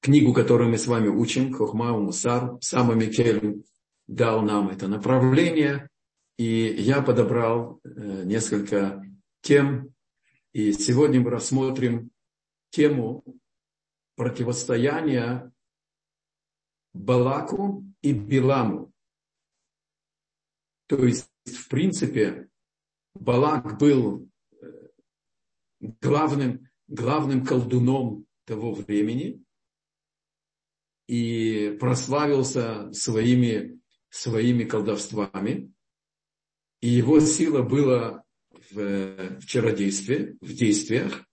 книгу, которую мы с вами учим, Хохма Мусар, Сама Микель дал нам это направление, и я подобрал э, несколько тем, и сегодня мы рассмотрим тему противостояния Балаку и Биламу. То есть, в принципе, Балак был э, главным, главным колдуном того времени и прославился своими, своими колдовствами. И его сила была в, в чародействе, в действиях.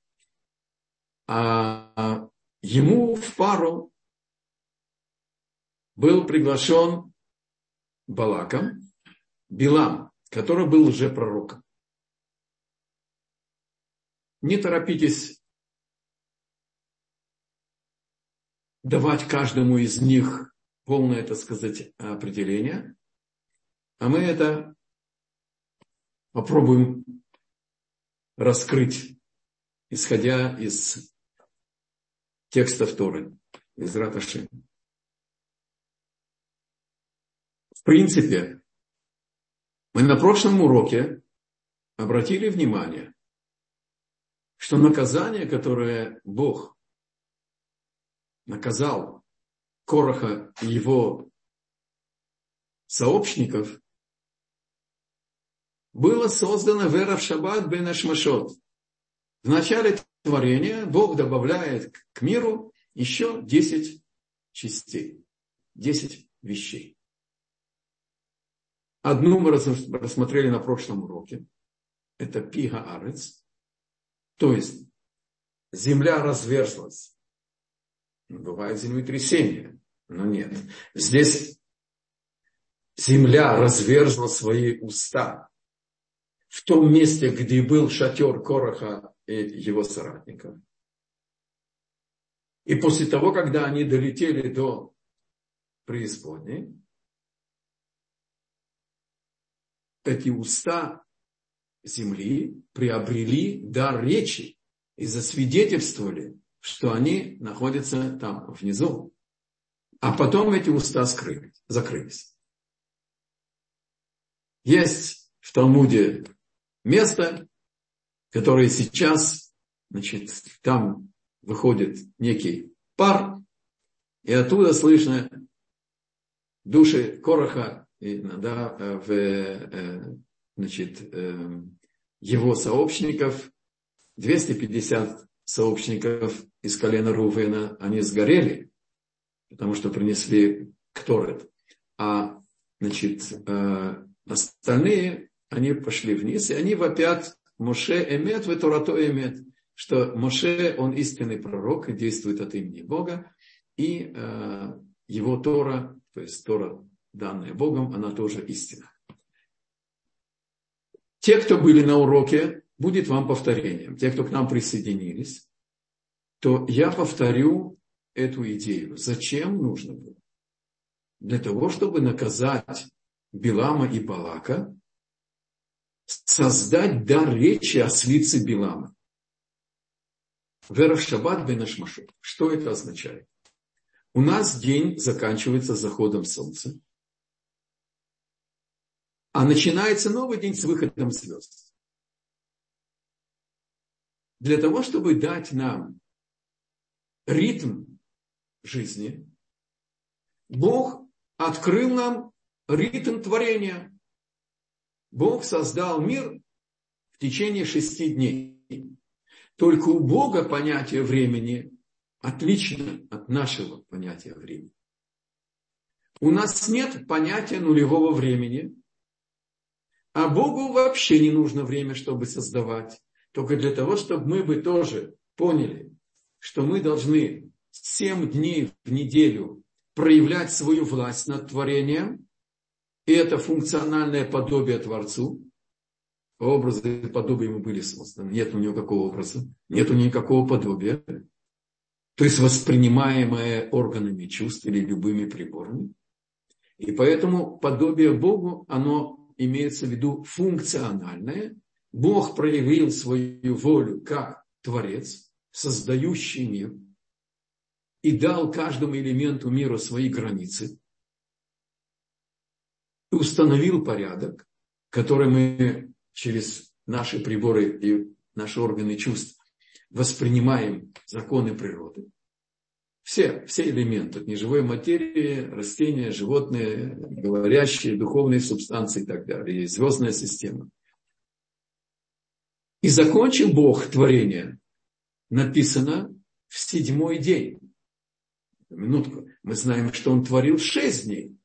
А ему в пару был приглашен Балаком Билам, который был уже пророком. Не торопитесь давать каждому из них полное, так сказать, определение. А мы это попробуем раскрыть, исходя из текстов Торы, из Раташи. В принципе, мы на прошлом уроке обратили внимание, что наказание, которое Бог наказал Короха и его сообщников, было создано вера в шаббат бен Ашмашот. В начале творения Бог добавляет к миру еще 10 частей, 10 вещей. Одну мы рассмотрели на прошлом уроке. Это пига арец. То есть земля разверзлась. Бывает землетрясение, но нет. Здесь земля разверзла свои уста в том месте, где был шатер Короха и его соратников. И после того, когда они долетели до преисподней, эти уста земли приобрели дар речи и засвидетельствовали, что они находятся там внизу. А потом эти уста скрылись, закрылись. Есть в Талмуде место, которое сейчас, значит, там выходит некий пар, и оттуда слышно души Короха и, да, в, э, значит, э, его сообщников, 250 сообщников из колена Рувена, они сгорели, потому что принесли кторет. А, значит, э, остальные, они пошли вниз, и они вопят Моше эмет, в Торато эмет, что Моше, он истинный пророк действует от имени Бога, и э, его Тора, то есть Тора, данная Богом, она тоже истина. Те, кто были на уроке, будет вам повторением. Те, кто к нам присоединились, то я повторю эту идею. Зачем нужно было? Для того, чтобы наказать Билама и Балака, создать дар речи о слице Билама. Вера в шаббат бен Ашмашот. Что это означает? У нас день заканчивается заходом солнца, а начинается новый день с выходом звезд для того, чтобы дать нам ритм жизни, Бог открыл нам ритм творения. Бог создал мир в течение шести дней. Только у Бога понятие времени отлично от нашего понятия времени. У нас нет понятия нулевого времени, а Богу вообще не нужно время, чтобы создавать только для того, чтобы мы бы тоже поняли, что мы должны 7 дней в неделю проявлять свою власть над творением, и это функциональное подобие Творцу. Образы и подобия ему были созданы. Нет у него какого образа, нет у него никакого подобия. То есть воспринимаемое органами чувств или любыми приборами. И поэтому подобие Богу, оно имеется в виду функциональное – Бог проявил свою волю как Творец, создающий мир. и дал каждому элементу мира свои границы, и установил порядок, который мы через наши приборы и наши органы чувств воспринимаем законы природы. Все, все элементы, неживой материи, растения, животные, говорящие, духовные субстанции и так далее, и звездная система. И закончил Бог творение, написано в седьмой день. Минутку. Мы знаем, что Он творил шесть дней,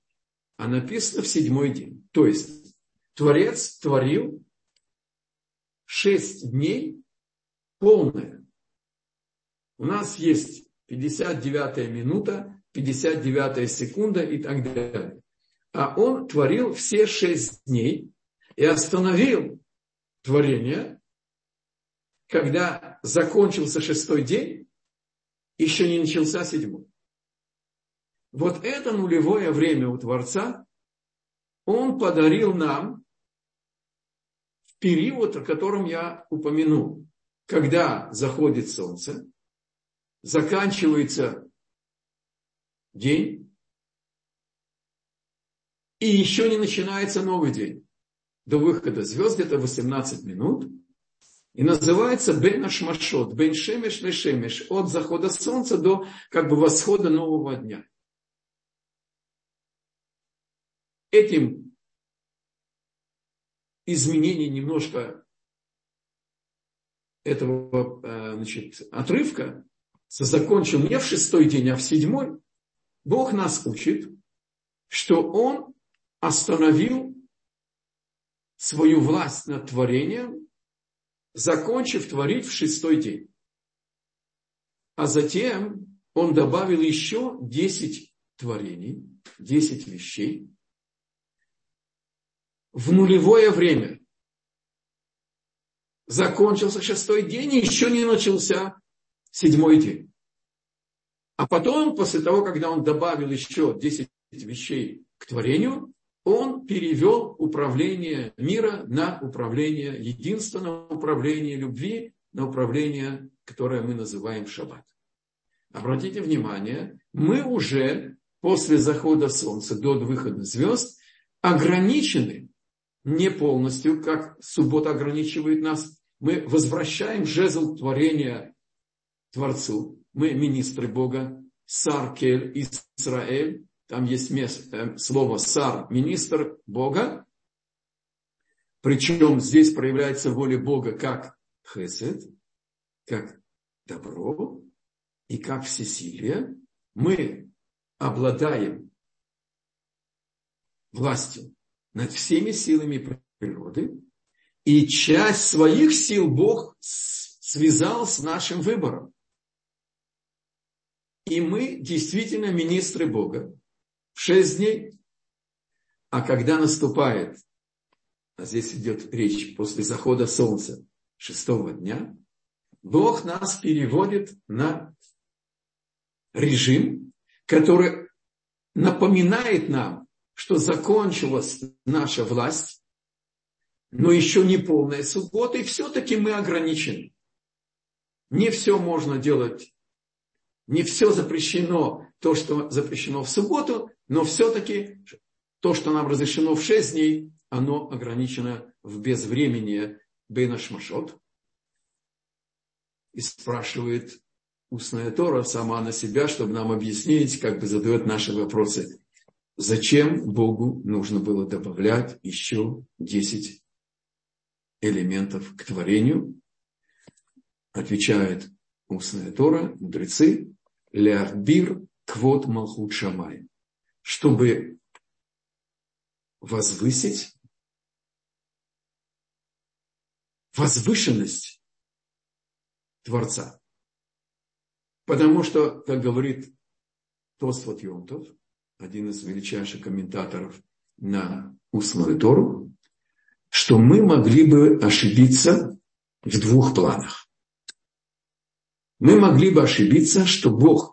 а написано в седьмой день. То есть Творец творил шесть дней полное. У нас есть 59 минута, 59 секунда и так далее. А он творил все шесть дней и остановил творение, когда закончился шестой день, еще не начался седьмой. Вот это нулевое время у Творца он подарил нам в период, о котором я упомянул когда заходит солнце, заканчивается день, и еще не начинается новый день. До выхода звезд где-то 18 минут. И называется Бен Ашмашот, Бен Шемеш Лешемеш, от захода солнца до как бы восхода нового дня. Этим изменение немножко этого э, значит, отрывка закончил не в шестой день, а в седьмой, Бог нас учит, что Он остановил свою власть над творением, закончив творить в шестой день. А затем Он добавил еще десять творений, десять вещей в нулевое время – закончился шестой день, и еще не начался седьмой день. А потом, после того, когда он добавил еще 10 вещей к творению, он перевел управление мира на управление, единственное управление любви, на управление, которое мы называем шаббат. Обратите внимание, мы уже после захода солнца до выхода звезд ограничены не полностью, как суббота ограничивает нас мы возвращаем жезл творения Творцу. Мы министры Бога. Сар Кель Израиль. Там есть место, э, слово сар, министр Бога. Причем здесь проявляется воля Бога как хесед, как добро и как всесилие. Мы обладаем властью над всеми силами природы, и часть своих сил Бог связал с нашим выбором. И мы действительно министры Бога в шесть дней. А когда наступает, а здесь идет речь после захода солнца шестого дня, Бог нас переводит на режим, который напоминает нам, что закончилась наша власть, но еще не полная суббота, и все-таки мы ограничены. Не все можно делать, не все запрещено, то, что запрещено в субботу, но все-таки то, что нам разрешено в шесть дней, оно ограничено в безвременье Бейна Шмашот. И спрашивает устная Тора сама на себя, чтобы нам объяснить, как бы задает наши вопросы. Зачем Богу нужно было добавлять еще 10 элементов к творению, отвечает устная Тора, мудрецы, лярбир квот малхут шамай, чтобы возвысить возвышенность Творца. Потому что, как говорит Тосфот Йонтов, один из величайших комментаторов на устную Тору, что мы могли бы ошибиться в двух планах. Мы могли бы ошибиться, что Бог,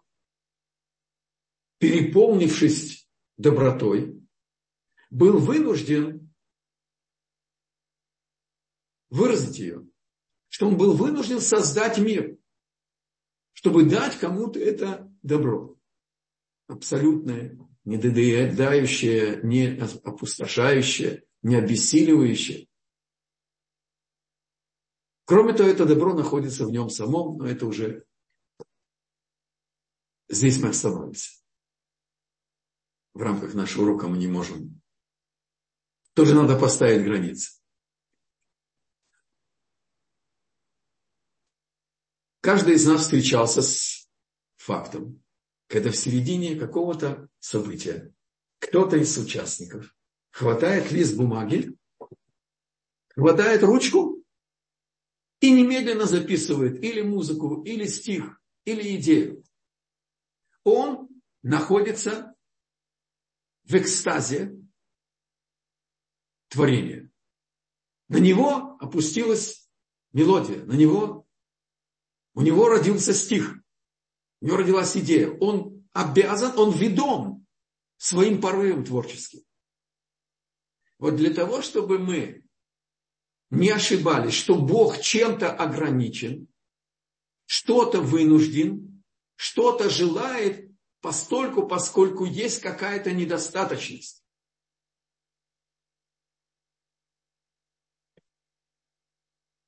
переполнившись добротой, был вынужден выразить ее, что он был вынужден создать мир, чтобы дать кому-то это добро. Абсолютное, не недоедающее, не опустошающее, не обессиливающее. Кроме того, это добро находится в нем самом, но это уже здесь мы остановимся. В рамках нашего урока мы не можем. Тоже надо поставить границы. Каждый из нас встречался с фактом, когда в середине какого-то события кто-то из участников хватает лист бумаги, хватает ручку и немедленно записывает или музыку, или стих, или идею. Он находится в экстазе творения. На него опустилась мелодия, на него, у него родился стих, у него родилась идея. Он обязан, он ведом своим порывом творческим. Вот для того, чтобы мы не ошибались, что Бог чем-то ограничен, что-то вынужден, что-то желает, постольку, поскольку есть какая-то недостаточность.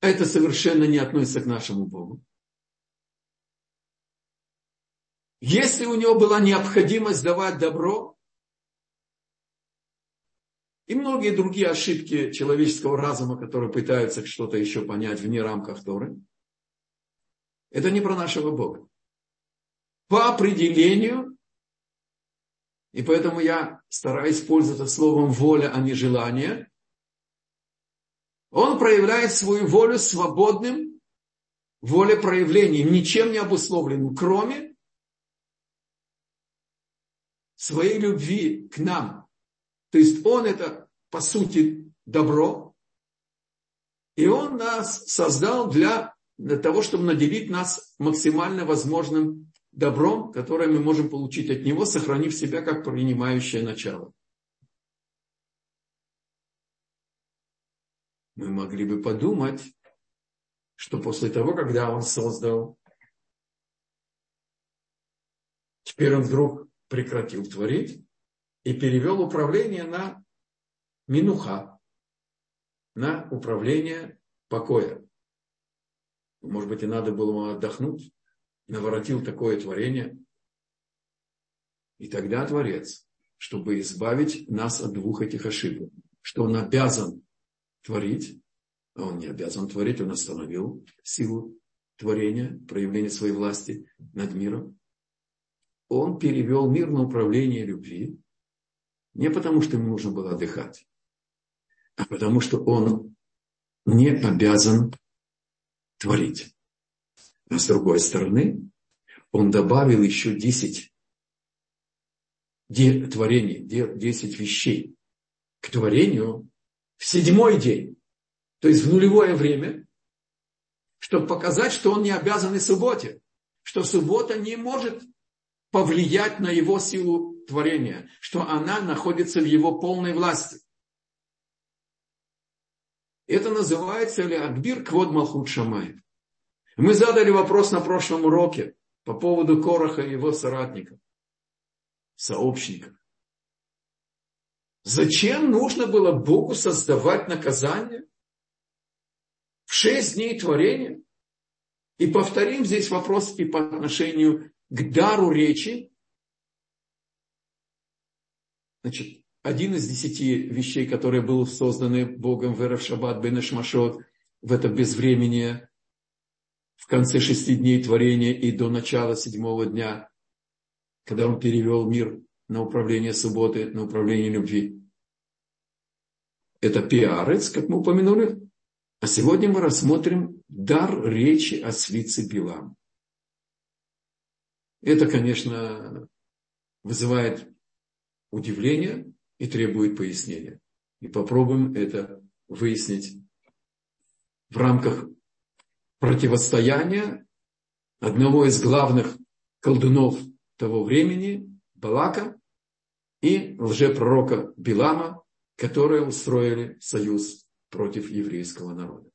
Это совершенно не относится к нашему Богу. Если у него была необходимость давать добро, и многие другие ошибки человеческого разума, которые пытаются что-то еще понять вне рамках Торы. Это не про нашего Бога. По определению, и поэтому я стараюсь пользоваться словом воля, а не желание, он проявляет свою волю свободным волепроявлением, ничем не обусловленным, кроме своей любви к нам, то есть он это, по сути, добро. И он нас создал для, для того, чтобы наделить нас максимально возможным добром, которое мы можем получить от него, сохранив себя как принимающее начало. Мы могли бы подумать, что после того, когда он создал, теперь он вдруг прекратил творить, и перевел управление на минуха, на управление покоя. Может быть, и надо было отдохнуть, наворотил такое творение. И тогда Творец, чтобы избавить нас от двух этих ошибок, что он обязан творить, а он не обязан творить, он остановил силу творения, проявление своей власти над миром. Он перевел мир на управление любви, не потому, что ему нужно было отдыхать, а потому, что он не обязан творить. А с другой стороны, он добавил еще 10 творений, 10 вещей к творению в седьмой день, то есть в нулевое время, чтобы показать, что он не обязан и субботе, что суббота не может повлиять на его силу творения, что она находится в его полной власти. Это называется ли Акбир Квод Малхут Мы задали вопрос на прошлом уроке по поводу Короха и его соратников, сообщников. Зачем нужно было Богу создавать наказание в шесть дней творения? И повторим здесь вопрос и по отношению к дару речи. Значит, один из десяти вещей, которые были созданы Богом в Эрев Шаббат Бен Шмашот, в это безвременье, в конце шести дней творения и до начала седьмого дня, когда он перевел мир на управление субботы, на управление любви. Это пиарец, как мы упомянули. А сегодня мы рассмотрим дар речи о свице Билам. Это, конечно, вызывает удивление и требует пояснения. И попробуем это выяснить в рамках противостояния одного из главных колдунов того времени, Балака, и лжепророка Билама, которые устроили союз против еврейского народа.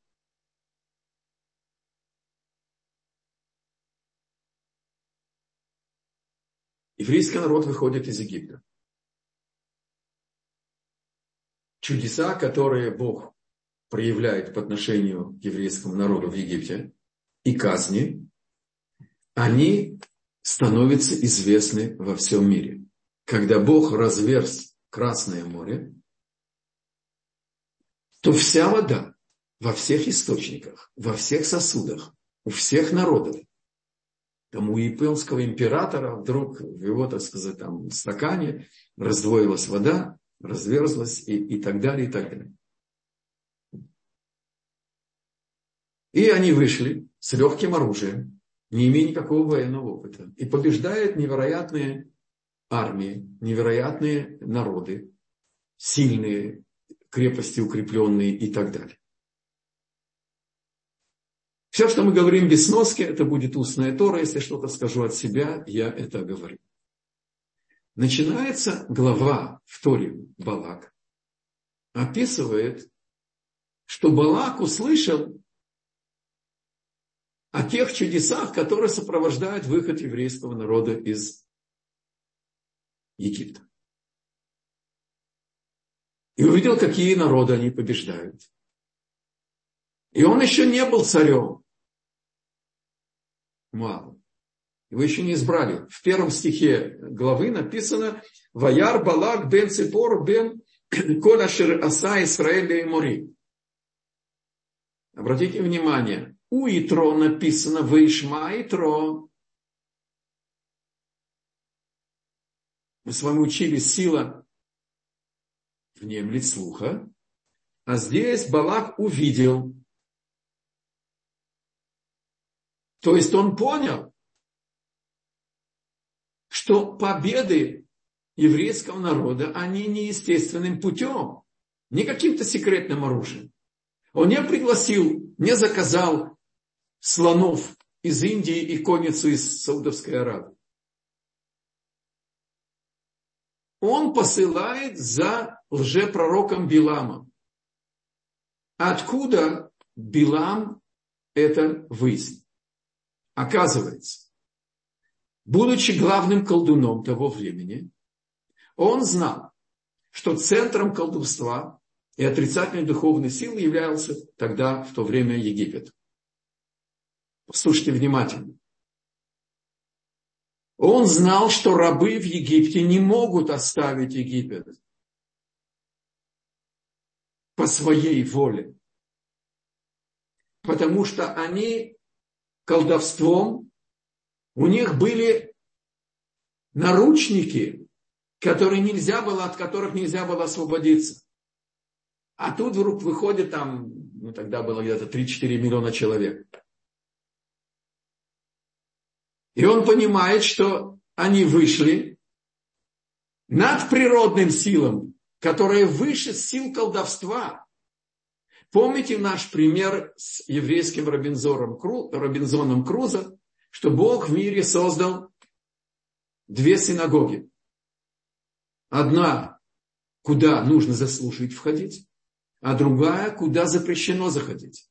еврейский народ выходит из Египта. Чудеса, которые Бог проявляет по отношению к еврейскому народу в Египте, и казни, они становятся известны во всем мире. Когда Бог разверз Красное море, то вся вода во всех источниках, во всех сосудах, у всех народов, там у японского императора вдруг в его, так сказать, там стакане раздвоилась вода, разверзлась и, и так далее, и так далее. И они вышли с легким оружием, не имея никакого военного опыта. И побеждают невероятные армии, невероятные народы, сильные, крепости укрепленные и так далее. Все, что мы говорим без сноски, это будет устная Тора. Если что-то скажу от себя, я это говорю. Начинается глава в Торе Балак. Описывает, что Балак услышал о тех чудесах, которые сопровождают выход еврейского народа из Египта. И увидел, какие народы они побеждают. И он еще не был царем. Мало. Его еще не избрали. В первом стихе главы написано «Ваяр Балак бен Ципор бен Колашир Аса Исраэль и Мори». Обратите внимание, у Итро написано «Вейшма Итро». Мы с вами учили сила внемлет слуха, а здесь Балак увидел. То есть он понял, что победы еврейского народа, они не естественным путем, не каким-то секретным оружием. Он не пригласил, не заказал слонов из Индии и конницу из Саудовской Аравии. Он посылает за лжепророком Биламом. Откуда Билам это выяснил? Оказывается, будучи главным колдуном того времени, он знал, что центром колдовства и отрицательной духовной силы являлся тогда, в то время, Египет. Слушайте внимательно. Он знал, что рабы в Египте не могут оставить Египет по своей воле. Потому что они колдовством, у них были наручники, которые нельзя было, от которых нельзя было освободиться. А тут вдруг выходит там, ну тогда было где-то 3-4 миллиона человек. И он понимает, что они вышли над природным силам, которые выше сил колдовства. Помните наш пример с еврейским Робинзоном, Робинзоном Крузо, что Бог в мире создал две синагоги. Одна, куда нужно заслужить входить, а другая, куда запрещено заходить.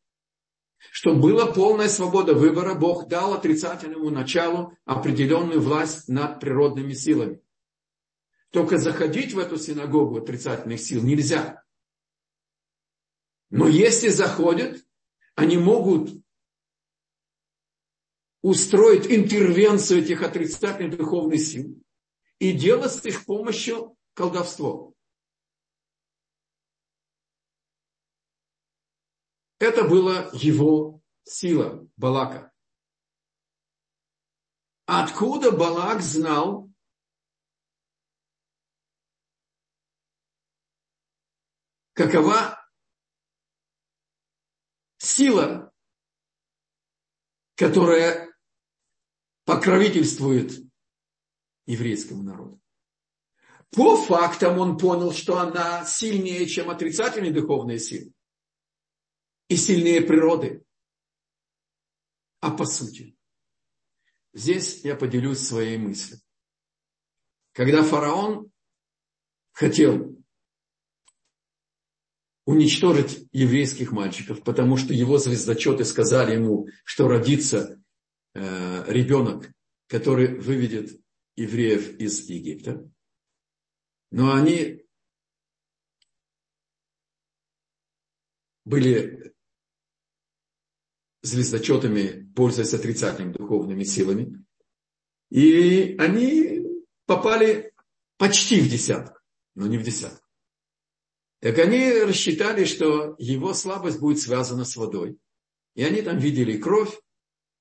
Чтобы была полная свобода выбора, Бог дал отрицательному началу определенную власть над природными силами. Только заходить в эту синагогу отрицательных сил нельзя. Но если заходят, они могут устроить интервенцию этих отрицательных духовных сил и делать с их помощью колдовство. Это была его сила, Балака. Откуда Балак знал, какова сила, которая покровительствует еврейскому народу. По фактам он понял, что она сильнее, чем отрицательные духовные силы и сильнее природы. А по сути, здесь я поделюсь своей мыслью. Когда фараон хотел уничтожить еврейских мальчиков, потому что его звездочеты сказали ему, что родится э, ребенок, который выведет евреев из Египта, но они были звездочетами, пользуясь отрицательными духовными силами. И они попали почти в десятку, но не в десятку. Так они рассчитали, что его слабость будет связана с водой. И они там видели кровь.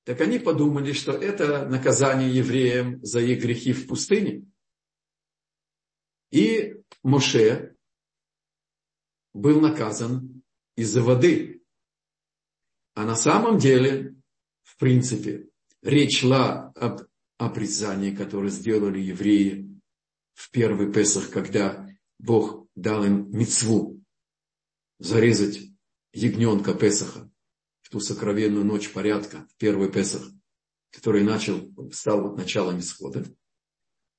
Так они подумали, что это наказание евреям за их грехи в пустыне. И Моше был наказан из-за воды. А на самом деле, в принципе, речь шла об обрезании, которое сделали евреи в первый Песах, когда Бог дал им мецву зарезать ягненка Песаха в ту сокровенную ночь порядка, в первый Песах, который начал, стал вот началом исхода.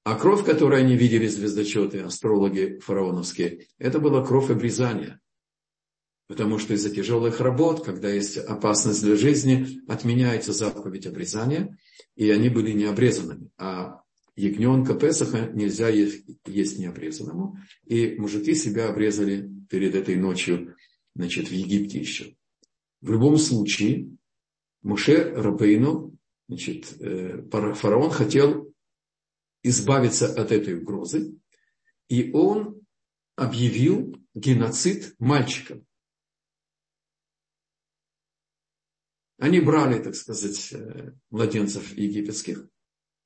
А кровь, которую они видели звездочеты, астрологи фараоновские, это была кровь обрезания. Потому что из-за тяжелых работ, когда есть опасность для жизни, отменяется заповедь обрезания, и они были необрезанными. А ягненка Песаха нельзя есть, необрезанному. И мужики себя обрезали перед этой ночью, значит, в Египте еще. В любом случае, Муше Рабейну, значит, э, фараон хотел избавиться от этой угрозы, и он объявил геноцид мальчикам. Они брали, так сказать, э, младенцев египетских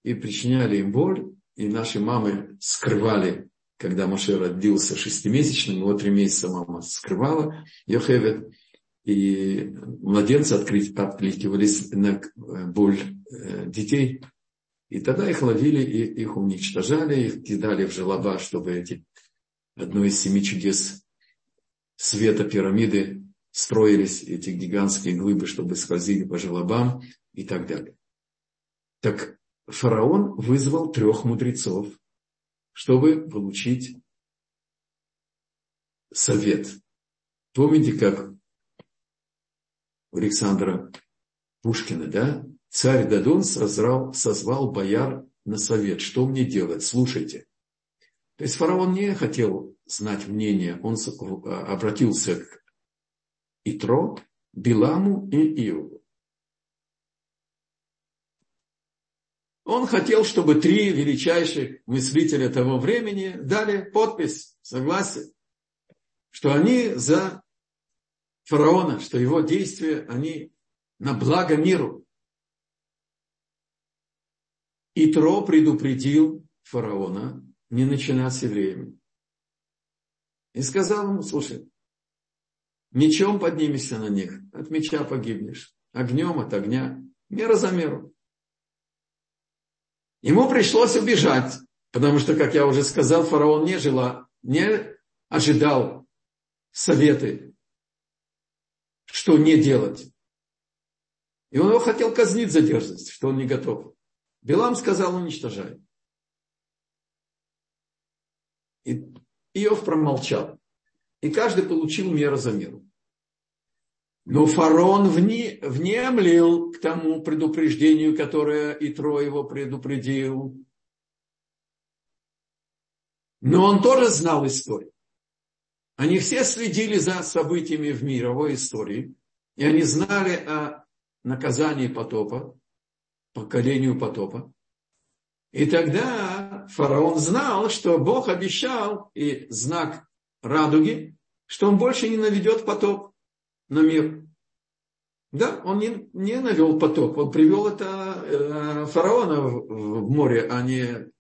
и причиняли им боль, и наши мамы скрывали, когда Моше родился шестимесячным, его три месяца мама скрывала, Йохевет, и младенцы откликивались на э, боль э, детей, и тогда их ловили и их уничтожали, их кидали в желоба, чтобы эти одно из семи чудес света пирамиды строились, эти гигантские глыбы, чтобы скользили по желобам и так далее. Так фараон вызвал трех мудрецов, чтобы получить совет. Помните, как у Александра Пушкина, да? Царь Дадон созвал, созвал бояр на совет. Что мне делать? Слушайте. То есть фараон не хотел знать мнение, он обратился к Итро, Биламу и Иову. Он хотел, чтобы три величайших мыслителя того времени дали подпись, согласие, что они за фараона, что его действия, они на благо миру. Итро предупредил фараона не начинать с евреями. И сказал ему, слушай, мечом поднимешься на них, от меча погибнешь, огнем от огня, мера за меру. Ему пришлось убежать, потому что, как я уже сказал, фараон не жила, не ожидал советы, что не делать. И он его хотел казнить за дерзость, что он не готов. Билам сказал, уничтожай. И Иов промолчал. И каждый получил меру за меру. Но фараон вне, внемлил к тому предупреждению, которое Итро его предупредил. Но он тоже знал историю. Они все следили за событиями в мировой истории, и они знали о наказании потопа, поколению потопа. И тогда фараон знал, что Бог обещал, и знак радуги, что он больше не наведет потоп на мир. Да, он не, не навел потоп, он привел это э, фараона в, в море, а не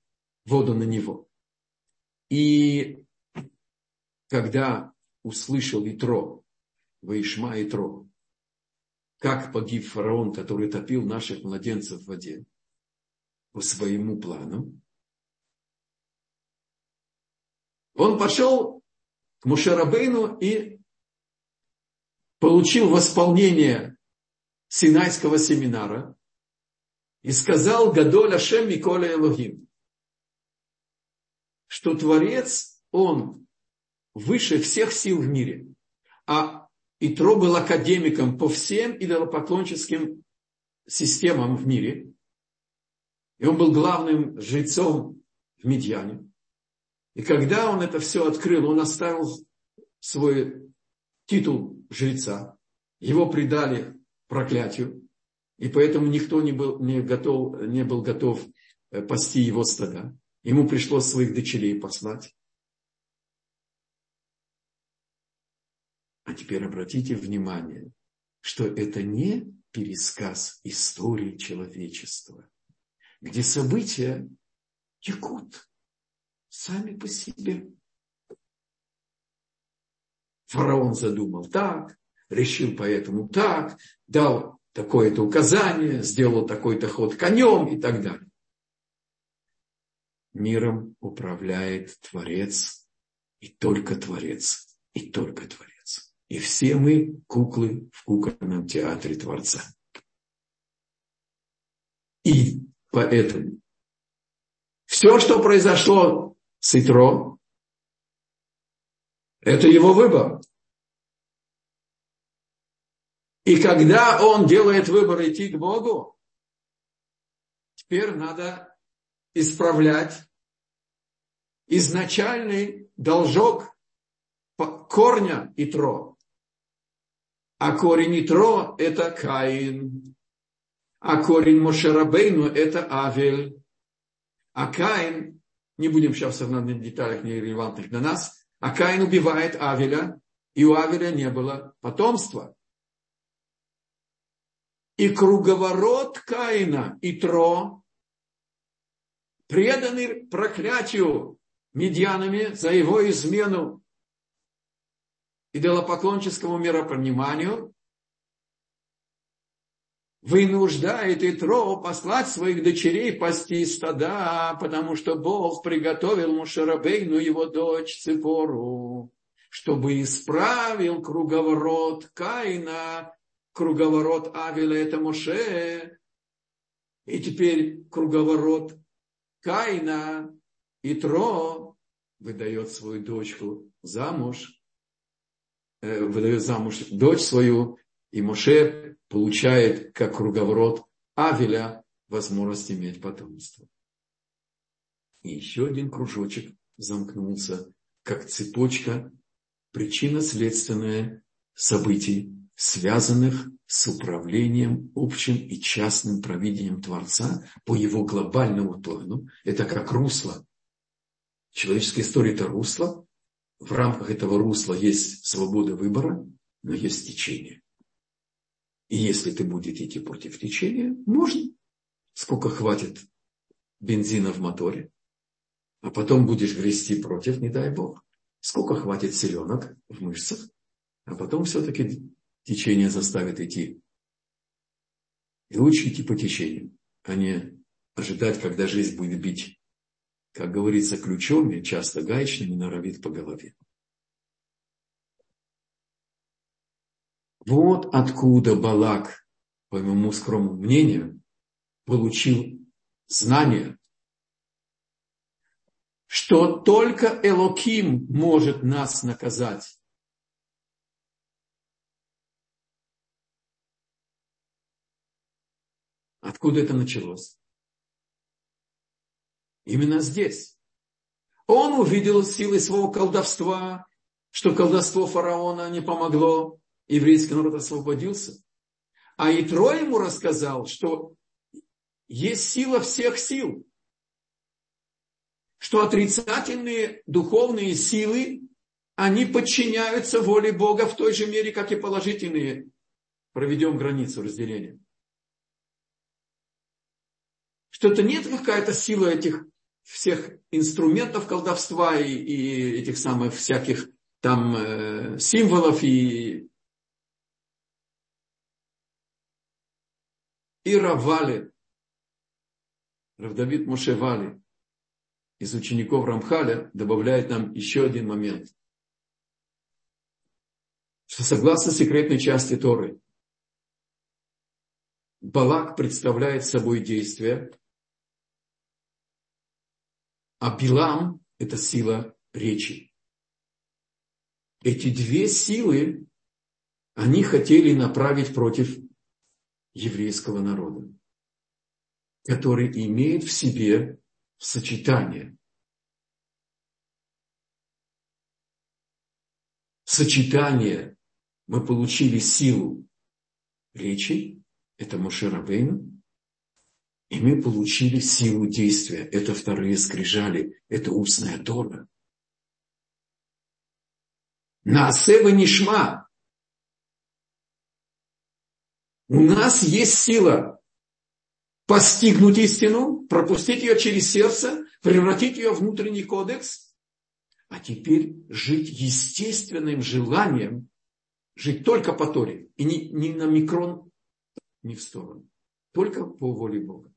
воду на него. И когда услышал Итро, Ваишма Итро, как погиб фараон, который топил наших младенцев в воде по своему плану, он пошел к Мушарабейну и получил восполнение Синайского семинара и сказал Гадоль Ашем Миколя Элогим, что Творец, Он выше всех сил в мире, а Итро был академиком по всем идолопоклонческим системам в мире. И он был главным жрецом в Медьяне. И когда он это все открыл, он оставил свой титул жреца. Его предали проклятию. И поэтому никто не был, не готов, не был готов э, пасти его стада. Ему пришлось своих дочерей послать. А теперь обратите внимание, что это не пересказ истории человечества, где события текут сами по себе. Фараон задумал так, решил поэтому так, дал такое-то указание, сделал такой-то ход конем и так далее. Миром управляет Творец, и только Творец, и только Творец. И все мы куклы в кукольном театре Творца. И поэтому все, что произошло с Итро, это его выбор. И когда он делает выбор идти к Богу, теперь надо исправлять изначальный должок корня Итро. А корень Итро – это Каин. А корень Мошерабейну – это Авель. А Каин, не будем сейчас в деталях нерелевантных для нас, а Каин убивает Авеля, и у Авеля не было потомства. И круговорот Каина, Итро, преданный проклятию медьянами за его измену идолопоклонческому миропониманию вынуждает Итро послать своих дочерей пасти стада, потому что Бог приготовил Мушарабейну его дочь Ципору, чтобы исправил круговорот Каина, круговорот Авеля это Моше, и теперь круговорот Каина, Итро выдает свою дочку замуж Э, выдает замуж дочь свою, и Моше получает как круговорот Авеля возможность иметь потомство. И еще один кружочек замкнулся, как цепочка причинно-следственная событий, связанных с управлением общим и частным провидением Творца по его глобальному плану. Это как русло. Человеческая история – это русло, в рамках этого русла есть свобода выбора, но есть течение. И если ты будешь идти против течения, можно. Сколько хватит бензина в моторе, а потом будешь грести против, не дай бог. Сколько хватит селенок в мышцах, а потом все-таки течение заставит идти. И лучше идти по течению, а не ожидать, когда жизнь будет бить как говорится, ключом часто гаечными норовит по голове. Вот откуда Балак, по моему скромному мнению, получил знание, что только Элоким может нас наказать. Откуда это началось? Именно здесь. Он увидел силы своего колдовства, что колдовство фараона не помогло, еврейский народ освободился. А Итро ему рассказал, что есть сила всех сил, что отрицательные духовные силы, они подчиняются воле Бога в той же мере, как и положительные. Проведем границу разделения. Что-то нет какая-то сила этих всех инструментов колдовства и, и этих самых всяких там э, символов и и Равали, Равдавид Мошевали из учеников Рамхаля добавляет нам еще один момент, что согласно секретной части Торы, Балак представляет собой действие, а Билам – это сила речи. Эти две силы они хотели направить против еврейского народа. который имеет в себе сочетание. Сочетание мы получили силу речи, это Моше Рабейну, и мы получили силу действия. Это вторые скрижали, это устная Тора. Наасева Нишма. У нас есть сила постигнуть истину, пропустить ее через сердце, превратить ее в внутренний кодекс, а теперь жить естественным желанием, жить только по Торе, и ни, ни на микрон, ни в сторону, только по воле Бога.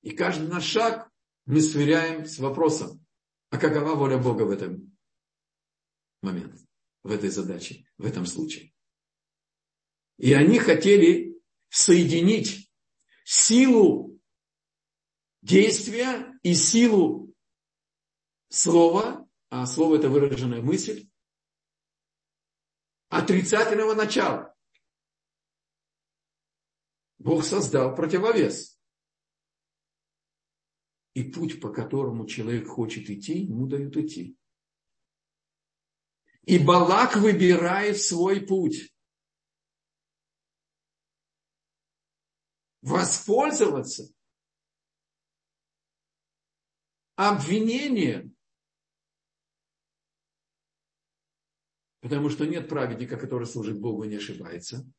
И каждый наш шаг мы сверяем с вопросом, а какова воля Бога в этом момент, в этой задаче, в этом случае. И они хотели соединить силу действия и силу слова, а слово это выраженная мысль, отрицательного начала. Бог создал противовес. И путь, по которому человек хочет идти, ему дают идти. И Балак выбирает свой путь. Воспользоваться обвинением. Потому что нет праведника, который служит Богу и не ошибается.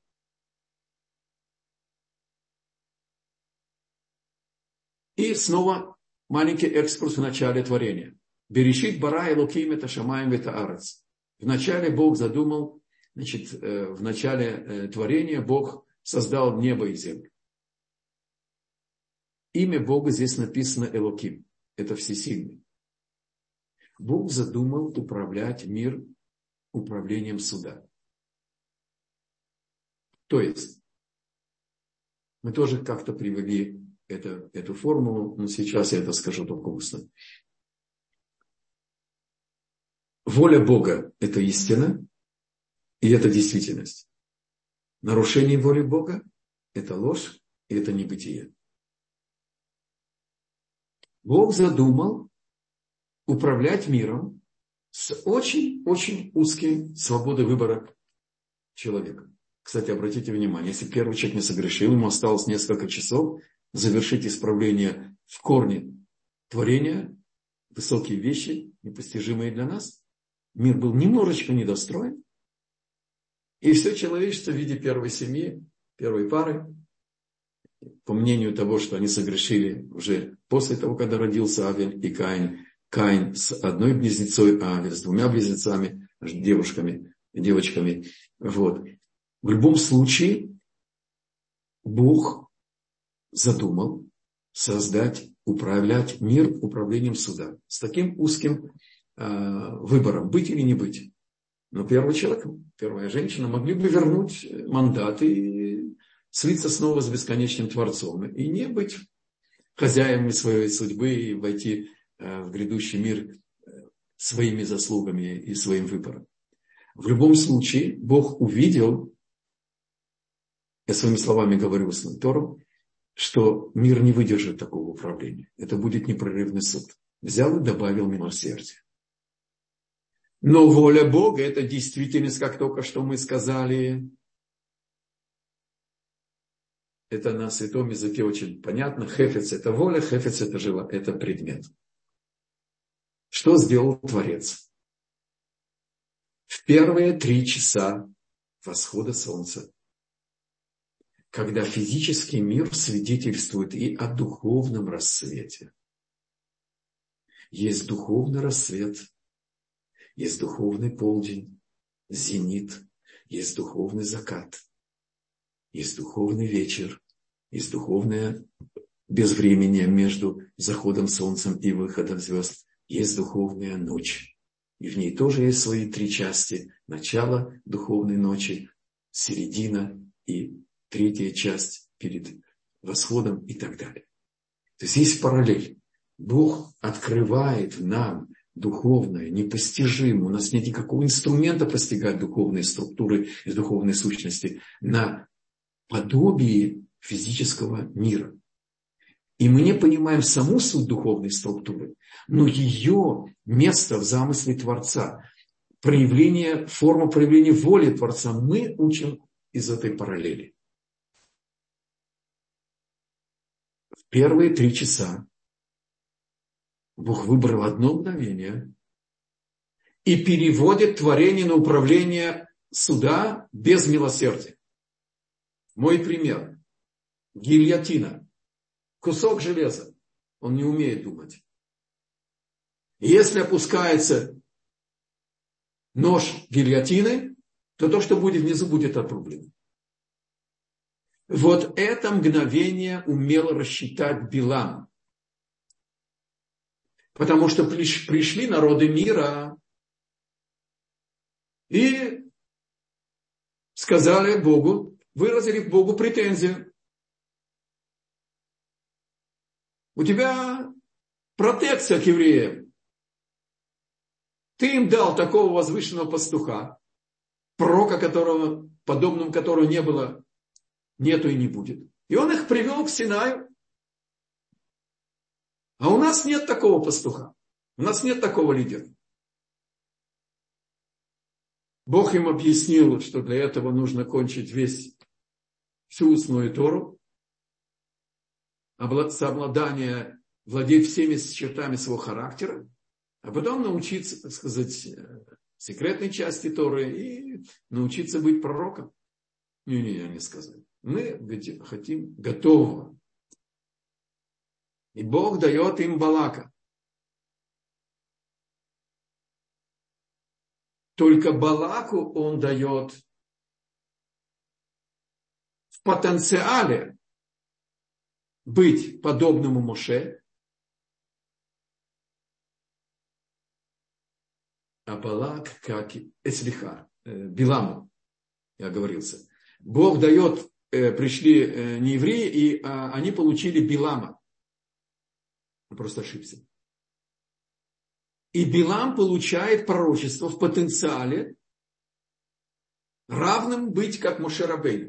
И снова маленький экскурс в начале творения. Берешит бара и луким это шамаем это арец. Вначале Бог задумал, значит, э, в начале э, творения Бог создал небо и землю. Имя Бога здесь написано Элоким. Это всесильный. Бог задумал управлять мир управлением суда. То есть, мы тоже как-то привели это, эту формулу, но сейчас я это скажу только устно. Воля Бога – это истина, и это действительность. Нарушение воли Бога – это ложь, и это небытие. Бог задумал управлять миром с очень-очень узкой свободой выбора человека. Кстати, обратите внимание, если первый человек не согрешил, ему осталось несколько часов, завершить исправление в корне творения, высокие вещи, непостижимые для нас. Мир был немножечко недостроен. И все человечество в виде первой семьи, первой пары, по мнению того, что они согрешили уже после того, когда родился Авель и Каин, Каин с одной близнецой, а Авель с двумя близнецами, девушками, девочками. Вот. В любом случае, Бог задумал создать, управлять мир управлением суда. С таким узким э, выбором, быть или не быть. Но первый человек, первая женщина могли бы вернуть мандат и слиться снова с бесконечным Творцом. И не быть хозяевами своей судьбы и войти э, в грядущий мир э, своими заслугами и своим выбором. В любом случае, Бог увидел, я своими словами говорю с Тором, что мир не выдержит такого управления. Это будет непрерывный суд. Взял и добавил милосердие. Но воля Бога – это действительность, как только что мы сказали. Это на святом языке очень понятно. Хефец – это воля, хефец – это жила, это предмет. Что сделал Творец? В первые три часа восхода солнца когда физический мир свидетельствует и о духовном рассвете. Есть духовный рассвет, есть духовный полдень, зенит, есть духовный закат, есть духовный вечер, есть духовное безвременье между заходом солнца и выходом звезд, есть духовная ночь. И в ней тоже есть свои три части. Начало духовной ночи, середина и третья часть перед восходом и так далее. То есть есть параллель. Бог открывает нам духовное, непостижимое. У нас нет никакого инструмента постигать духовные структуры и духовные сущности на подобии физического мира. И мы не понимаем саму суть духовной структуры, но ее место в замысле Творца, проявление, форма проявления воли Творца, мы учим из этой параллели. В первые три часа Бог выбрал одно мгновение и переводит творение на управление суда без милосердия. Мой пример. Гильотина. Кусок железа. Он не умеет думать. Если опускается нож гильотины, то то, что будет внизу, будет отрублено. Вот это мгновение умело рассчитать Билам. Потому что пришли народы мира и сказали Богу, выразили Богу претензию. У тебя протекция к евреям. Ты им дал такого возвышенного пастуха, пророка, которого, подобным которого не было, нету и не будет. И он их привел к Синаю. А у нас нет такого пастуха. У нас нет такого лидера. Бог им объяснил, что для этого нужно кончить весь, всю устную Тору, сообладание, владеть всеми чертами своего характера, а потом научиться, так сказать, секретной части Торы и научиться быть пророком. Не-не, не сказали. Мы хотим готового. И Бог дает им Балака. Только Балаку он дает в потенциале быть подобному Моше, а Балак как Эслиха, э, Биламу, я оговорился. Бог дает, э, пришли э, не евреи, и а, они получили Билама. Он просто ошибся. И Билам получает пророчество в потенциале, равным быть как Мошерабейн.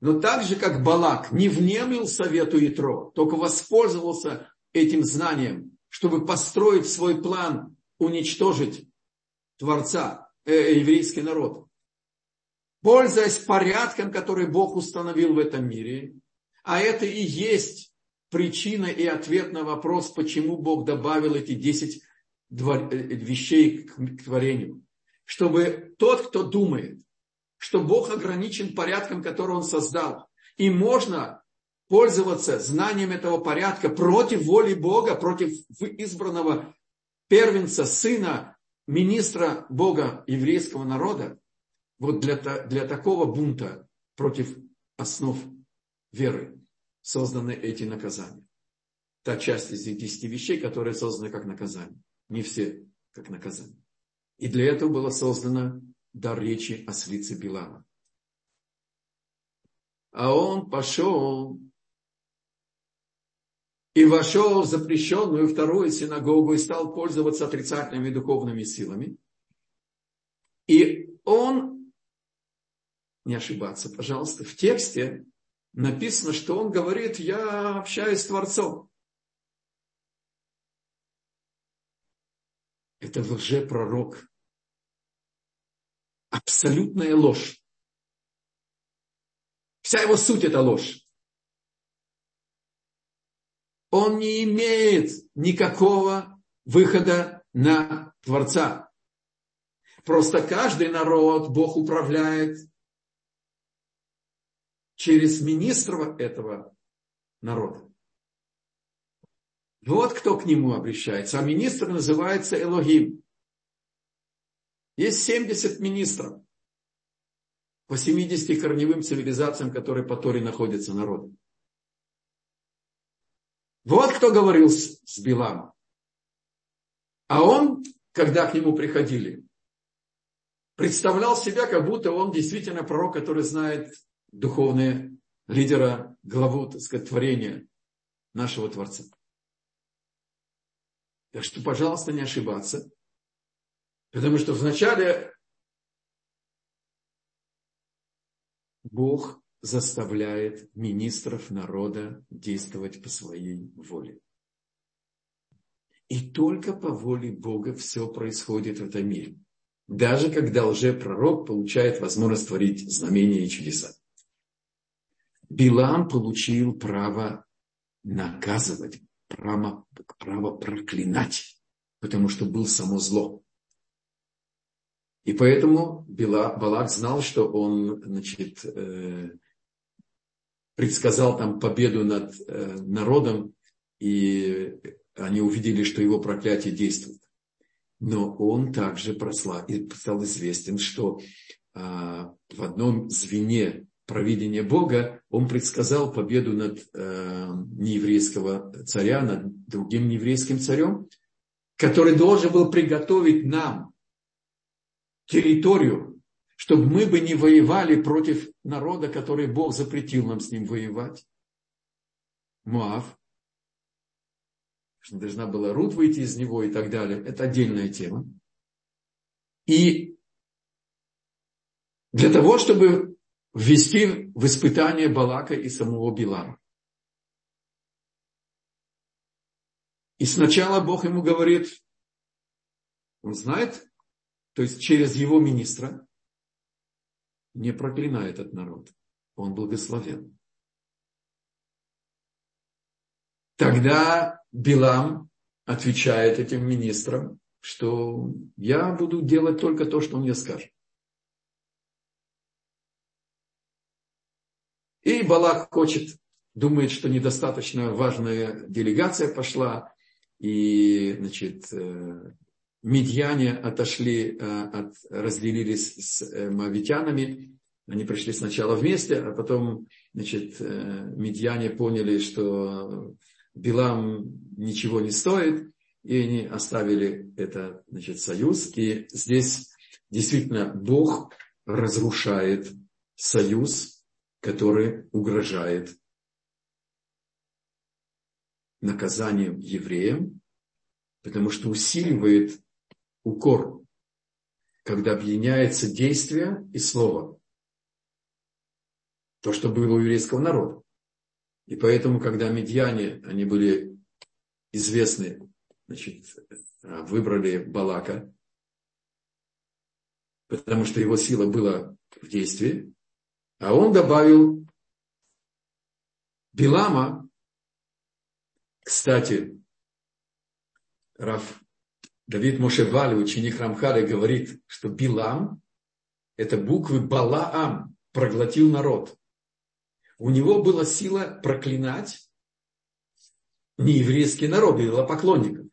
Но так же, как Балак не внемлил совету Итро, только воспользовался этим знанием, чтобы построить свой план, уничтожить Творца, э, еврейский народ. Пользуясь порядком, который Бог установил в этом мире, а это и есть причина и ответ на вопрос, почему Бог добавил эти 10 э, вещей к творению. Чтобы тот, кто думает, что Бог ограничен порядком, который Он создал, и можно пользоваться знанием этого порядка против воли Бога, против избранного первенца, сына, министра Бога еврейского народа, вот для, для такого бунта против основ веры созданы эти наказания. Та часть из этих десяти вещей, которые созданы как наказание. Не все как наказание. И для этого было создано дар речи ослицы Билама. А он пошел и вошел в запрещенную вторую синагогу и стал пользоваться отрицательными духовными силами. И он, не ошибаться, пожалуйста, в тексте написано, что он говорит, я общаюсь с Творцом. Это лжепророк. Абсолютная ложь. Вся его суть это ложь. Он не имеет никакого выхода на Творца. Просто каждый народ Бог управляет через министра этого народа. Вот кто к нему обращается. А министр называется Элогим. Есть 70 министров по 70 корневым цивилизациям, которые по Торе находятся народом. Вот кто говорил с, с Биламом. А он, когда к нему приходили, представлял себя, как будто он действительно пророк, который знает духовные лидера, главу, так сказать, творения нашего Творца. Так что, пожалуйста, не ошибаться. Потому что вначале Бог заставляет министров народа действовать по своей воле. И только по воле Бога все происходит в этом мире. Даже когда лжепророк получает возможность творить знамения и чудеса. Билам получил право наказывать, право, право проклинать, потому что был само зло. И поэтому Балак знал, что он значит, э, предсказал там победу над э, народом, и они увидели, что его проклятие действует. Но он также прослав... и стал известен, что а, в одном звене провидения Бога он предсказал победу над э, нееврейского царя, над другим нееврейским царем, который должен был приготовить нам территорию, чтобы мы бы не воевали против народа, который Бог запретил нам с ним воевать. Муав. Должна была Рут выйти из него и так далее. Это отдельная тема. И для того, чтобы ввести в испытание Балака и самого Билама. И сначала Бог ему говорит, он знает, то есть через его министра, не проклинает этот народ. Он благословен. Тогда Билам отвечает этим министрам, что я буду делать только то, что он мне скажет. И Балак хочет, думает, что недостаточно важная делегация пошла, и, значит, э, медьяне отошли, э, от, разделились с э, мавитянами, они пришли сначала вместе, а потом, значит, медьяне поняли, что Билам ничего не стоит, и они оставили этот значит, союз. И здесь действительно Бог разрушает союз который угрожает наказанием евреям, потому что усиливает укор, когда объединяется действие и слово. То, что было у еврейского народа. И поэтому, когда медьяне, они были известны, значит, выбрали Балака, потому что его сила была в действии, а он добавил Билама, кстати, Раф Давид Мошевали, ученик Рамхали, говорит, что Билам – это буквы Балаам, проглотил народ. У него была сила проклинать нееврейский народ, поклонников.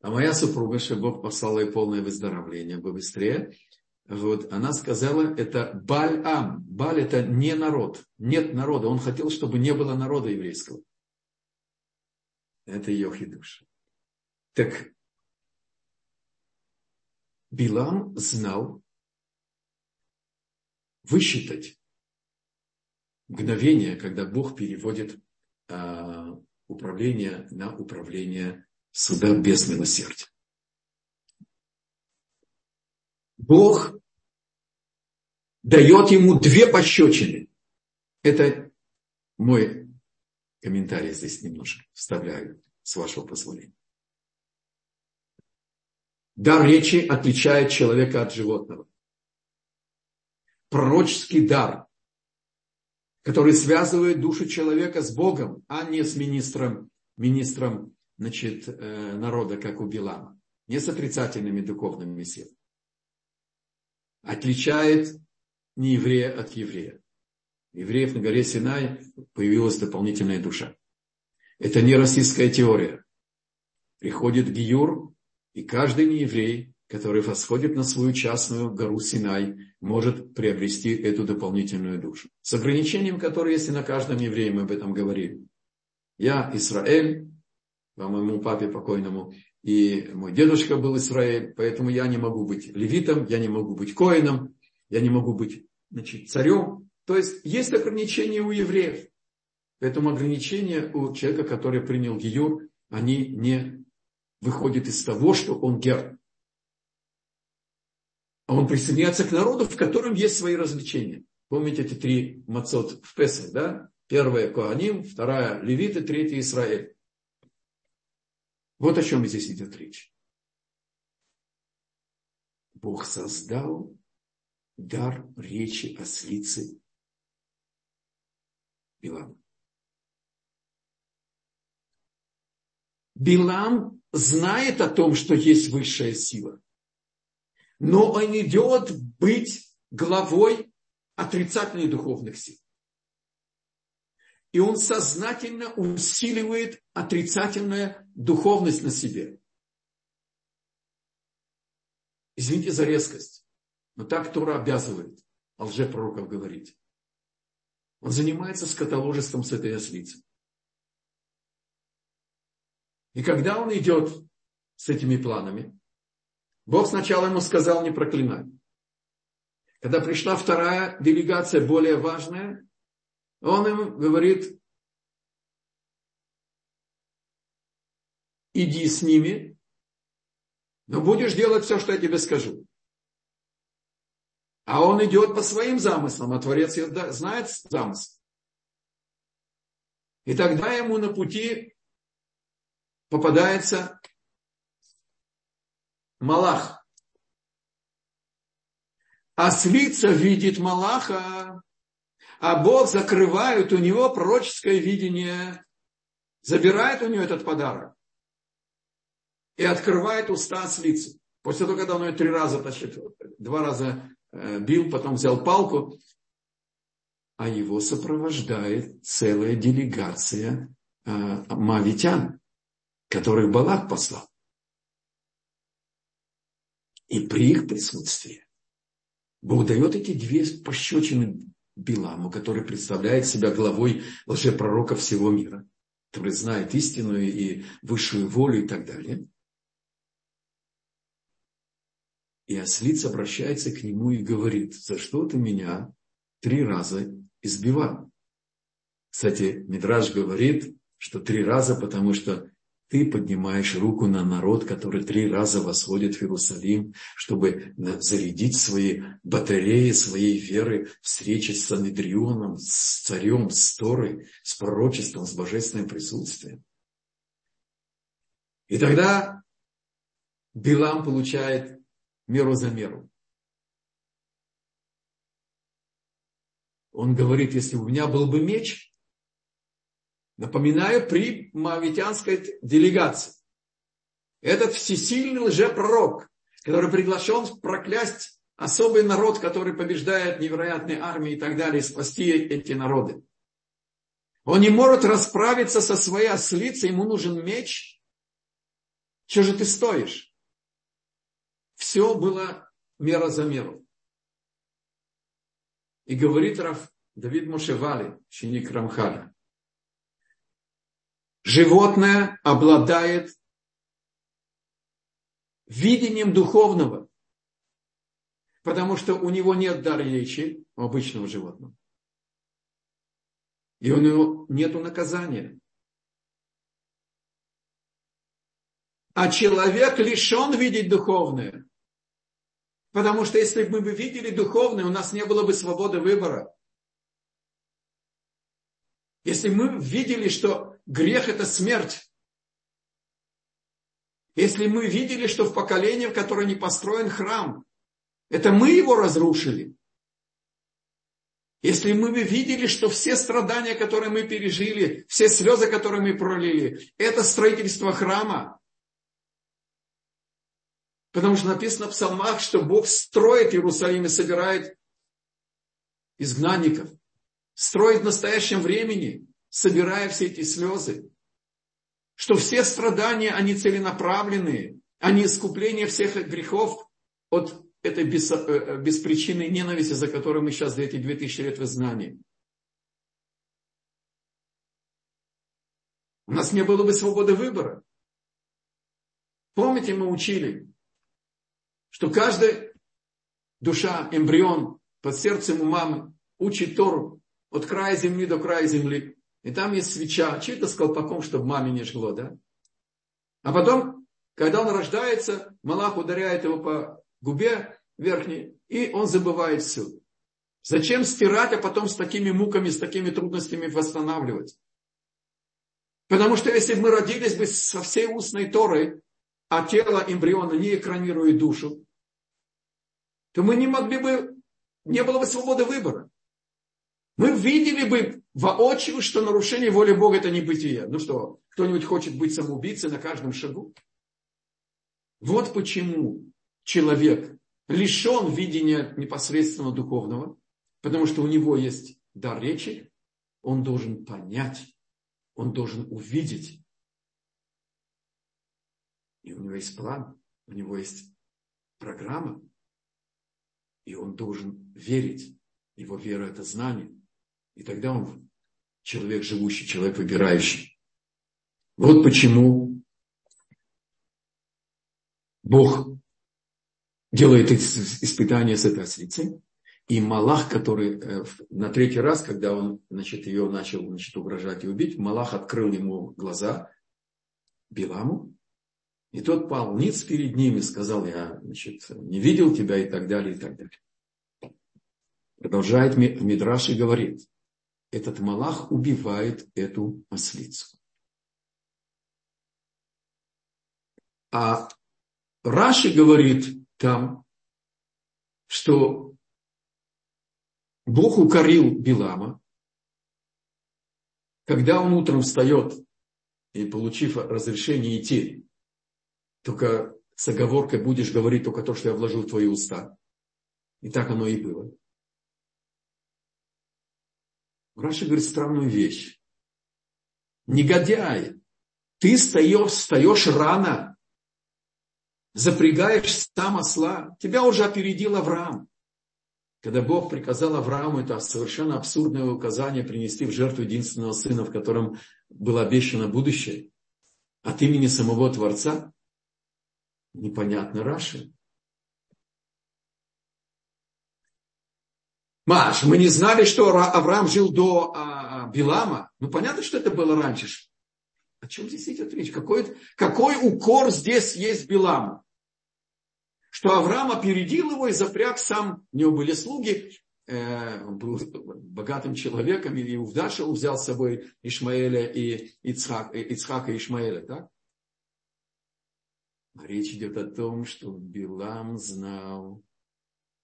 А моя супруга, что Бог послал ей полное выздоровление побыстрее, вот, она сказала, это Баль-Ам. Баль это не народ. Нет народа. Он хотел, чтобы не было народа еврейского. Это ее хидуш. Так Билам знал высчитать мгновение, когда Бог переводит а, управление на управление суда без милосердия. Бог дает ему две пощечины. Это мой комментарий здесь немножко вставляю, с вашего позволения. Дар речи отличает человека от животного. Пророческий дар, который связывает душу человека с Богом, а не с министром, министром значит, э, народа, как у Билама. Не с отрицательными духовными силами отличает не еврея от еврея. Евреев на горе Синай появилась дополнительная душа. Это не российская теория. Приходит Гиюр, и каждый нееврей, который восходит на свою частную гору Синай, может приобрести эту дополнительную душу. С ограничением, которое есть и на каждом еврее, мы об этом говорили. Я Израиль, по моему папе покойному, и мой дедушка был Израиль, поэтому я не могу быть левитом, я не могу быть коином, я не могу быть значит, царем. То есть есть ограничения у евреев. Поэтому ограничения у человека, который принял Гиюр, они не выходят из того, что он гер. А он присоединяется к народу, в котором есть свои развлечения. Помните эти три мацот в Песах, да? Первая Коаним, вторая Левиты, третья Израиль. Вот о чем здесь идет речь. Бог создал дар речи ослицы Билама. Билам знает о том, что есть высшая сила, но он идет быть главой отрицательных духовных сил. И он сознательно усиливает отрицательную духовность на себе. Извините за резкость, но так Тора обязывает о лжепророков говорить. Он занимается скотоложеством с этой ослицей. И когда он идет с этими планами, Бог сначала ему сказал не проклинать. Когда пришла вторая делегация, более важная, он им говорит, иди с ними, но будешь делать все, что я тебе скажу. А он идет по своим замыслам, а Творец знает замысл. И тогда ему на пути попадается Малах. Ослица видит Малаха, а Бог закрывает у него пророческое видение, забирает у него этот подарок и открывает уста ослицы. После того, когда он ее три раза тащит, два раза э, бил, потом взял палку, а его сопровождает целая делегация э, мавитян, которых Балак послал. И при их присутствии Бог дает эти две пощечины Биламу, который представляет себя главой лжепророка всего мира, который знает истину и высшую волю и так далее. И ослиц обращается к нему и говорит, за что ты меня три раза избивал? Кстати, Мидраж говорит, что три раза, потому что ты поднимаешь руку на народ, который три раза восходит в Иерусалим, чтобы зарядить свои батареи своей веры в встрече с Санедрионом, с царем, с Торой, с пророчеством, с божественным присутствием. И тогда Билам получает меру за меру. Он говорит, если у меня был бы меч, Напоминаю, при моавитянской делегации. Этот всесильный лжепророк, который приглашен проклясть особый народ, который побеждает невероятные армии и так далее, и спасти эти народы. Он не может расправиться со своей ослицей, ему нужен меч. Что же ты стоишь? Все было мера за меру. И говорит Раф Давид Мошевали, ученик Рамхаля, животное обладает видением духовного, потому что у него нет дара речи у обычного животного. И у него нет наказания. А человек лишен видеть духовное. Потому что если бы мы видели духовное, у нас не было бы свободы выбора. Если мы видели, что грех – это смерть. Если мы видели, что в поколении, в которое не построен храм, это мы его разрушили. Если мы бы видели, что все страдания, которые мы пережили, все слезы, которые мы пролили, это строительство храма. Потому что написано в псалмах, что Бог строит Иерусалим и собирает изгнанников. Строит в настоящем времени собирая все эти слезы, что все страдания, они целенаправленные, они искупление всех грехов от этой без, э, беспричинной ненависти, за которую мы сейчас за эти 2000 лет в изгнании. У нас не было бы свободы выбора. Помните, мы учили, что каждая душа, эмбрион под сердцем у мамы учит Тору от края земли до края земли. И там есть свеча, чьи-то с колпаком, чтобы маме не жгло, да? А потом, когда он рождается, Малах ударяет его по губе верхней, и он забывает все. Зачем стирать, а потом с такими муками, с такими трудностями восстанавливать? Потому что если бы мы родились бы со всей устной Торой, а тело эмбриона не экранирует душу, то мы не могли бы, не было бы свободы выбора. Мы видели бы воочию, что нарушение воли Бога – это не бытие. Ну что, кто-нибудь хочет быть самоубийцей на каждом шагу? Вот почему человек лишен видения непосредственно духовного, потому что у него есть дар речи, он должен понять, он должен увидеть. И у него есть план, у него есть программа, и он должен верить. Его вера – это знание. И тогда он человек живущий, человек выбирающий. Вот почему Бог делает испытание с этой ослицей. И Малах, который э, на третий раз, когда он значит, ее начал значит, угрожать и убить, Малах открыл ему глаза Биламу, и тот пал ниц перед ним и сказал, я значит, не видел тебя и так далее, и так далее. Продолжает Мидраш и говорит, этот Малах убивает эту ослицу. А Раши говорит там, что Бог укорил Билама, когда он утром встает и, получив разрешение идти, только с оговоркой будешь говорить только то, что я вложил в твои уста. И так оно и было. Раша говорит странную вещь. Негодяй, ты встаешь, встаешь рано, запрягаешь сам осла, тебя уже опередил Авраам. Когда Бог приказал Аврааму, это совершенно абсурдное указание принести в жертву единственного сына, в котором было обещано будущее, от имени самого Творца, непонятно Раши. Маш, мы не знали, что Авраам жил до а, Билама. Ну, понятно, что это было раньше. О чем здесь идет речь? Какой, какой укор здесь есть Биламу? Что Авраам опередил его и запряг сам, у него были слуги, э, он был богатым человеком, и Увдашил взял с собой Ишмаэля и Ицхак, Ицхака и Ишмаэля, так? Речь идет о том, что Билам знал,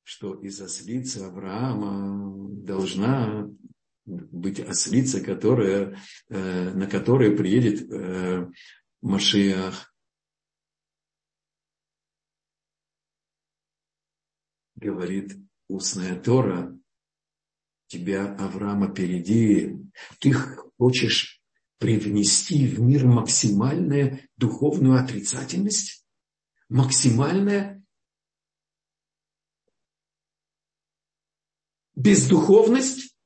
что из ослицы Авраама должна быть ослица, которая, э, на которой приедет э, Машиах. Говорит устная Тора, тебя, Авраама, опереди. Ты хочешь привнести в мир максимальную духовную отрицательность? Максимальное бездуховность,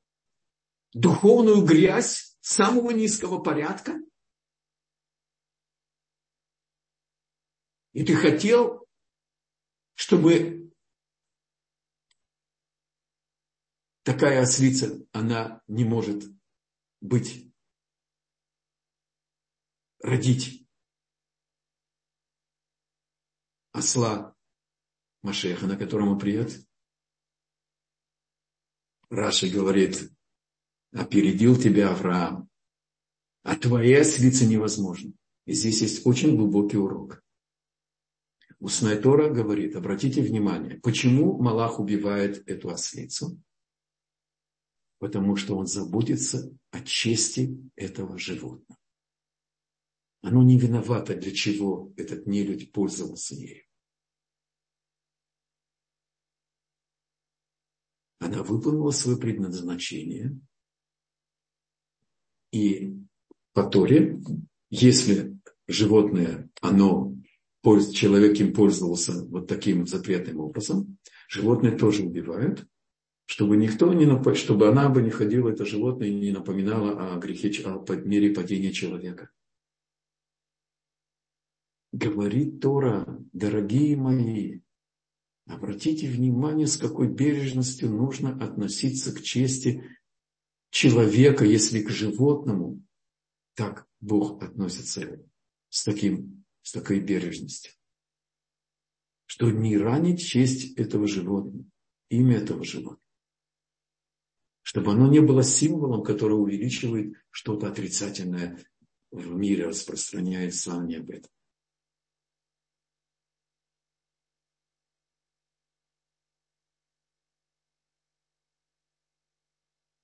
духовную грязь самого низкого порядка. И ты хотел, чтобы такая ослица, она не может быть, родить осла Машеха, на котором он придет. Раши говорит, опередил тебя Авраам, а твоя ослица невозможно. И здесь есть очень глубокий урок. Устная Тора говорит, обратите внимание, почему Малах убивает эту ослицу? Потому что он заботится о чести этого животного. Оно не виновато, для чего этот нелюдь пользовался ею. Она выполнила свое предназначение. И по Торе, если животное, оно, человек им пользовался вот таким запретным образом, животное тоже убивают, чтобы никто не нап... чтобы она бы не ходила, это животное, и не напоминало о грехе, о мере падения человека. Говорит Тора, дорогие мои, Обратите внимание, с какой бережностью нужно относиться к чести человека, если к животному так Бог относится с, таким, с такой бережностью. Что не ранить честь этого животного, имя этого животного. чтобы оно не было символом, который увеличивает что-то отрицательное в мире, распространяется а не об этом.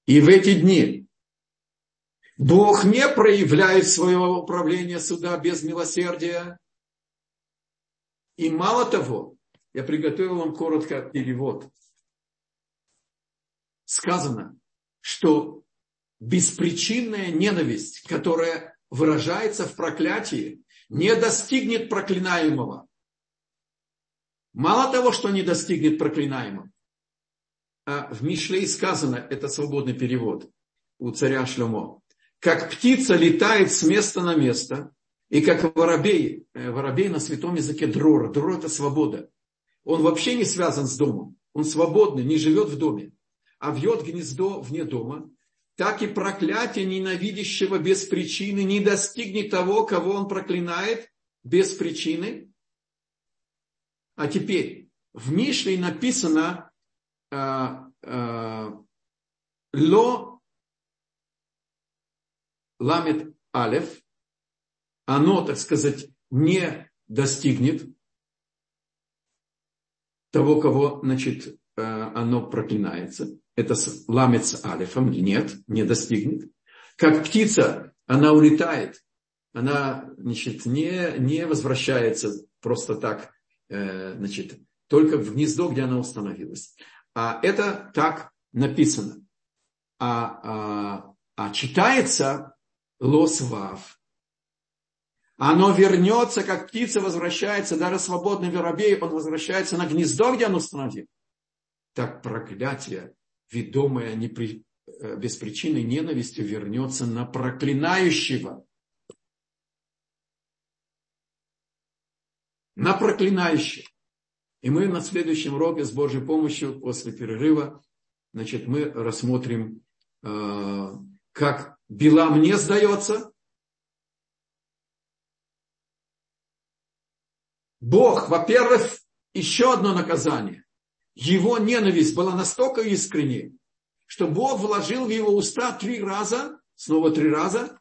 И в эти дни Бог не проявляет своего управления суда без милосердия. И мало того, я приготовил вам коротко перевод. Сказано, что беспричинная ненависть, которая выражается в проклятии, не достигнет проклинаемого. Мало того, что не достигнет проклинаемого, а в Мишлей сказано, это свободный перевод у царя Шлемо, как птица летает с места на место, и как воробей, э, воробей на святом языке дрор, дрор это свобода. Он вообще не связан с домом, он свободный, не живет в доме, а вьет гнездо вне дома, так и проклятие ненавидящего без причины не достигнет того, кого он проклинает без причины. А теперь в Мишле написано ло ламет алев, оно, так сказать, не достигнет того, кого, значит, э, оно проклинается. Это ламец алифом. Нет, не достигнет. Как птица, она улетает. Она, значит, не, не возвращается просто так, э, значит, только в гнездо, где она установилась. А это так написано. А, а, а читается лосвав. Оно вернется, как птица возвращается, даже свободный воробей, он возвращается на гнездо, где он установил. Так проклятие, ведомое не при, э, без причины ненавистью, вернется на проклинающего. На проклинающего. И мы на следующем уроке с Божьей помощью после перерыва, значит, мы рассмотрим, э, как Билам не сдается. Бог, во-первых, еще одно наказание. Его ненависть была настолько искренней, что Бог вложил в его уста три раза, снова три раза,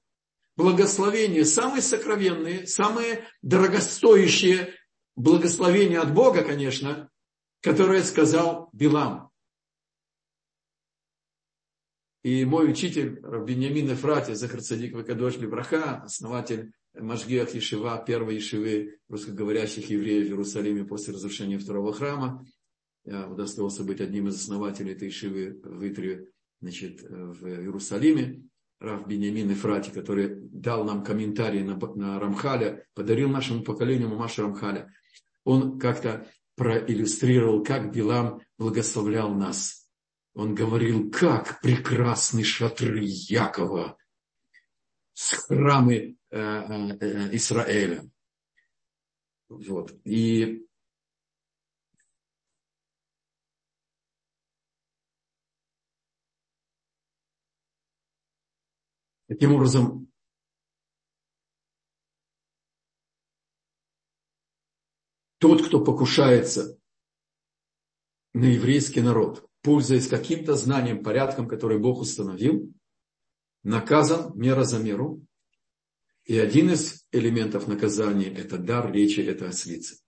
благословения, самые сокровенные, самые дорогостоящие благословение от Бога, конечно, которое сказал Билам. И мой учитель Беньямин Эфрати, Захар Цадик Вакадош Браха, основатель Машгиах Ешива, первой Ешивы русскоговорящих евреев в Иерусалиме после разрушения второго храма. Я удостоился быть одним из основателей этой Ешивы в Итре, значит, в Иерусалиме. Раф Беньямин Эфрати, который дал нам комментарий на, на Рамхаля, подарил нашему поколению Мамаша Рамхаля он как-то проиллюстрировал, как Билам благословлял нас. Он говорил, как прекрасны шатры Якова храмы э, э, Израиля. Вот. И таким образом тот, кто покушается на еврейский народ, пользуясь каким-то знанием, порядком, который Бог установил, наказан мера за меру. И один из элементов наказания – это дар речи, это ослицы.